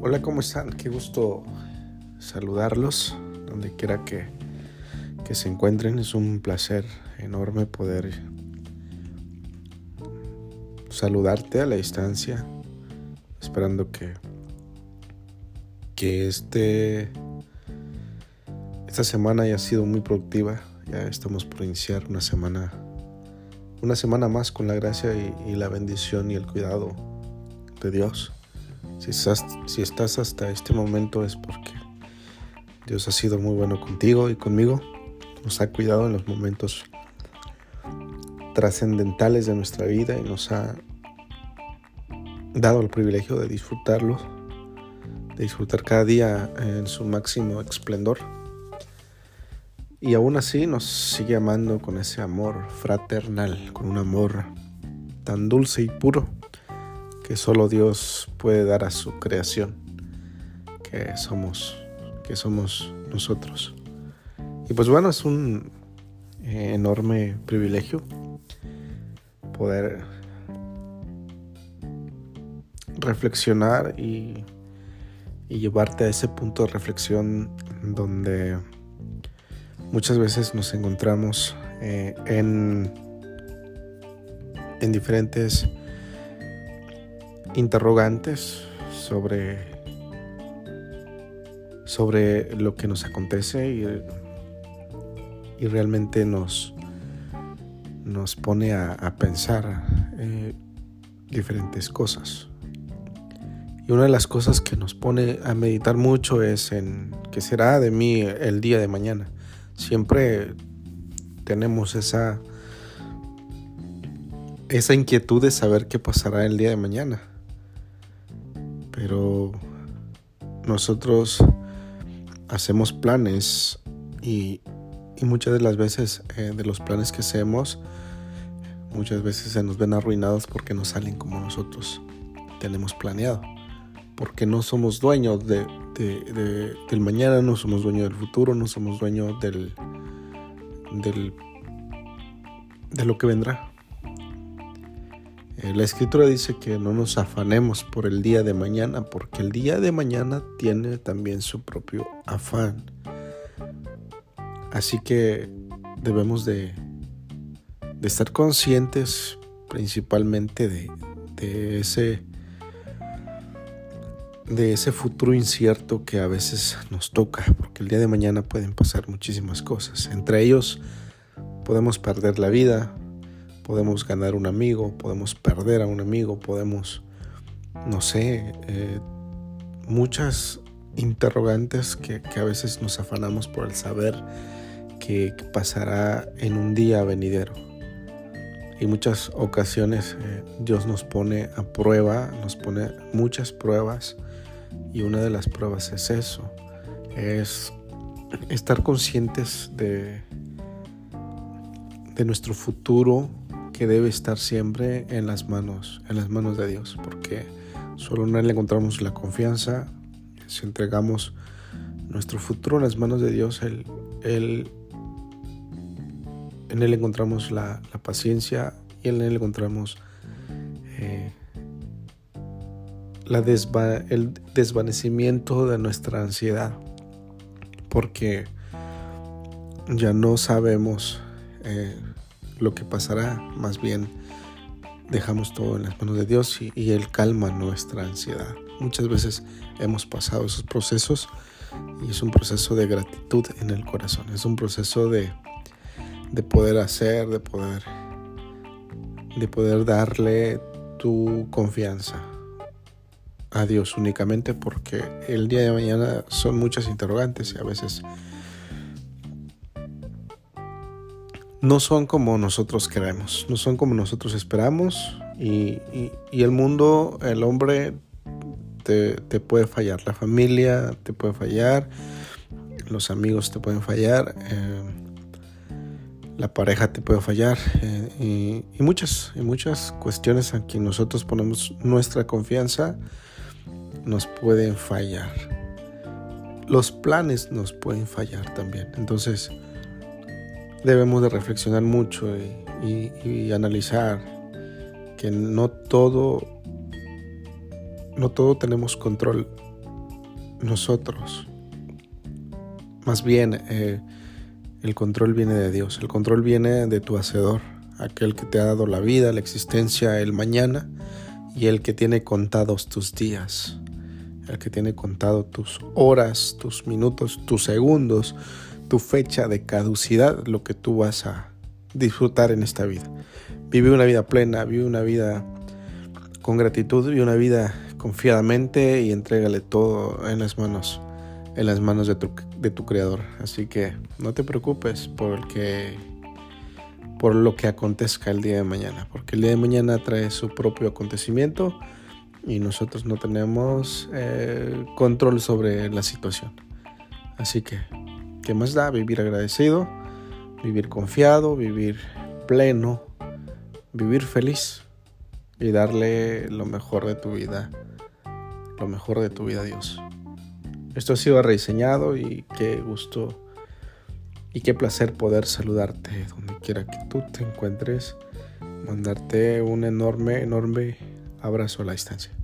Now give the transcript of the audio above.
Hola, ¿cómo están? Qué gusto saludarlos donde quiera que, que se encuentren. Es un placer enorme poder saludarte a la distancia, esperando que, que este, esta semana haya sido muy productiva. Ya estamos por iniciar una semana, una semana más con la gracia y, y la bendición y el cuidado de Dios. Si estás, hasta este momento es porque Dios ha sido muy bueno contigo y conmigo. Nos ha cuidado en los momentos trascendentales de nuestra vida y nos ha dado el privilegio de disfrutarlo, de disfrutar cada día en su máximo esplendor. Y aún así nos sigue amando con ese amor fraternal, con un amor tan dulce y puro que solo Dios puede dar a su creación, que somos, que somos nosotros. Y pues bueno, es un eh, enorme privilegio poder reflexionar y, llevarte a ese punto de reflexión donde muchas veces nos encontramos eh, en, en diferentes interrogantes sobre, sobre lo que nos acontece y, y realmente nos, nos pone a, pensar eh, diferentes cosas. Y una de las cosas que nos pone a meditar mucho es en qué será de mí el día de mañana. Siempre tenemos esa, esa inquietud de saber qué pasará el día de mañana pero nosotros hacemos planes y, muchas de las veces eh, de los planes que hacemos, muchas veces se nos ven arruinados porque no salen como nosotros tenemos planeado. Porque no somos dueños de, de, del mañana, no somos dueños del futuro, no somos dueños del, del, de lo que vendrá. Eh, la escritura dice que no nos afanemos por el día de mañana, porque el día de mañana tiene también su propio afán. Así que debemos de, estar conscientes principalmente de, ese de ese futuro incierto que a veces nos toca, porque el día de mañana pueden pasar muchísimas cosas. Entre ellos podemos perder la vida, podemos ganar un amigo, podemos perder a un amigo, podemos, no sé, eh, muchas interrogantes que, que, a veces nos afanamos por el saber que, pasará en un día venidero. Y muchas ocasiones eh, Dios nos pone a prueba, nos pone muchas pruebas y una de las pruebas es eso, es estar conscientes de, de nuestro futuro que debe estar siempre en las manos, en las manos de Dios, porque solo en Él encontramos la confianza. Si entregamos nuestro futuro en las manos de Dios, él, en Él encontramos la, paciencia y en Él encontramos eh, la el desvanecimiento de nuestra ansiedad, porque ya no sabemos eh, lo que pasará, más bien dejamos todo en las manos de Dios y, Él calma nuestra ansiedad. Muchas veces hemos pasado esos procesos y es un proceso de gratitud en el corazón, es un proceso de, de poder hacer, de poder, de poder darle tu confianza a Dios únicamente porque el día de mañana son muchas interrogantes y a veces no son como nosotros queremos, no son como nosotros esperamos y, el mundo, el hombre te, te, puede fallar, la familia te puede fallar, los amigos te pueden fallar, eh, la pareja te puede fallar eh, y, y, muchas, y muchas cuestiones en que nosotros ponemos nuestra confianza nos pueden fallar. Los planes nos pueden fallar también. Entonces, debemos de reflexionar mucho y, analizar que no todo no todo tenemos control nosotros. Más bien, eh, el control viene de Dios, el control viene de tu Hacedor, aquel que te ha dado la vida, la existencia, el mañana y el que tiene contados tus días, el que tiene contado tus horas, tus minutos, tus segundos, tu fecha de caducidad, lo que tú vas a disfrutar en esta vida. Vive una vida plena, vive una vida con gratitud, vive una vida confiadamente y entrégale todo en las manos, en las manos de tu, de tu creador. Así que no te preocupes por el que por lo que acontezca el día de mañana, porque el día de mañana trae su propio acontecimiento y nosotros no tenemos eh, control sobre la situación. Así que, ¿qué más da? Vivir agradecido, vivir confiado, vivir pleno, vivir feliz y darle lo mejor de tu vida, lo mejor de tu vida a Dios. Esto ha sido rediseñado y qué gusto y qué placer poder saludarte donde quiera que tú te encuentres, mandarte un enorme, enorme abrazo a la distancia.